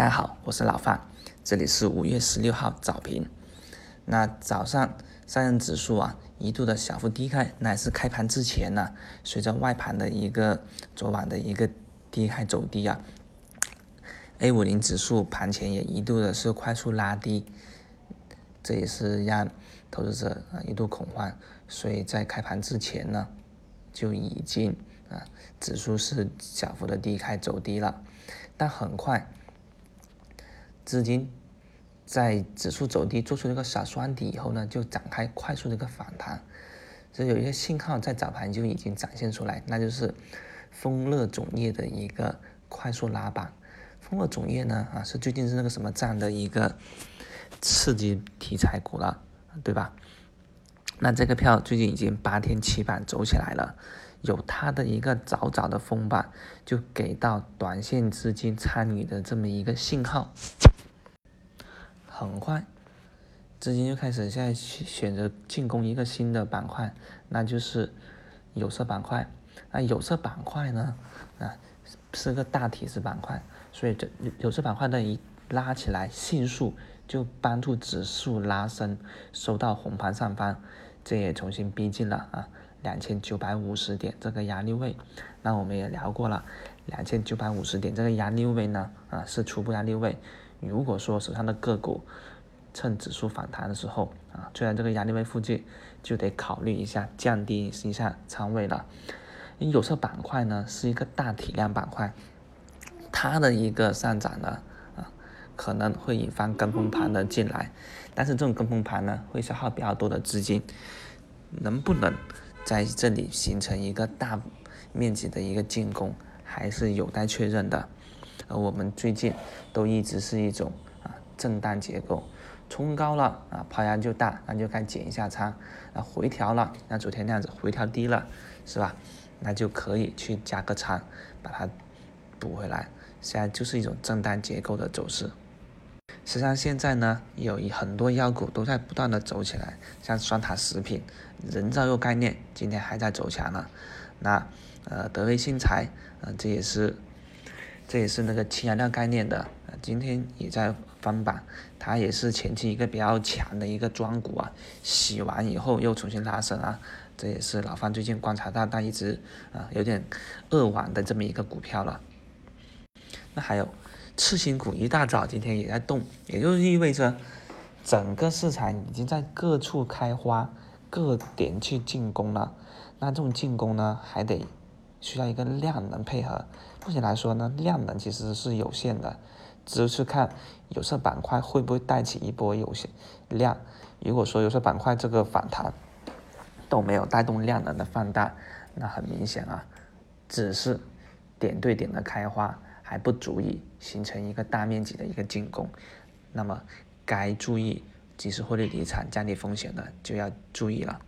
大家好，我是老范，这里是五月十六号早评。那早上上证指数啊一度的小幅低开，那是开盘之前呢，随着外盘的一个昨晚的一个低开走低啊，A 五零指数盘前也一度的是快速拉低，这也是让投资者啊一度恐慌，所以在开盘之前呢就已经啊指数是小幅的低开走低了，但很快。资金在指数走低做出一个小双底以后呢，就展开快速的一个反弹，所以有一个信号在早盘就已经展现出来，那就是丰乐种业的一个快速拉板。丰乐种业呢，啊是最近是那个什么这样的一个刺激题材股了，对吧？那这个票最近已经八天七板走起来了，有它的一个早早的封板，就给到短线资金参与的这么一个信号。很快，资金就开始现在选择进攻一个新的板块，那就是有色板块。那有色板块呢，啊，是个大体质板块，所以这有色板块的一拉起来，迅速就帮助指数拉升，收到红盘上方，这也重新逼近了啊两千九百五十点这个压力位。那我们也聊过了，两千九百五十点这个压力位呢，啊是初步压力位。如果说手上的个股趁指数反弹的时候啊，就在这个压力位附近，就得考虑一下降低一下仓位了。有色板块呢是一个大体量板块，它的一个上涨呢啊，可能会引发跟风盘的进来，但是这种跟风盘呢会消耗比较多的资金，能不能在这里形成一个大面积的一个进攻，还是有待确认的。而我们最近都一直是一种啊震荡结构，冲高了啊抛压就大，那就该减一下仓；啊回调了，那昨天那样子回调低了，是吧？那就可以去加个仓，把它补回来。现在就是一种震荡结构的走势。实际上现在呢，有很多妖股都在不断的走起来，像双塔食品、人造肉概念今天还在走强呢。那呃德威新材啊，这也是。这也是那个氢燃料概念的，啊，今天也在翻板，它也是前期一个比较强的一个庄股啊，洗完以后又重新拉升啊，这也是老范最近观察到但一直啊有点扼腕的这么一个股票了。那还有次新股一大早今天也在动，也就是意味着整个市场已经在各处开花，各点去进攻了。那这种进攻呢，还得。需要一个量能配合，目前来说呢，量能其实是有限的，只是看有色板块会不会带起一波有限量。如果说有色板块这个反弹都没有带动量能的放大，那很明显啊，只是点对点的开花，还不足以形成一个大面积的一个进攻。那么该注意及时获利离场、降低风险的就要注意了。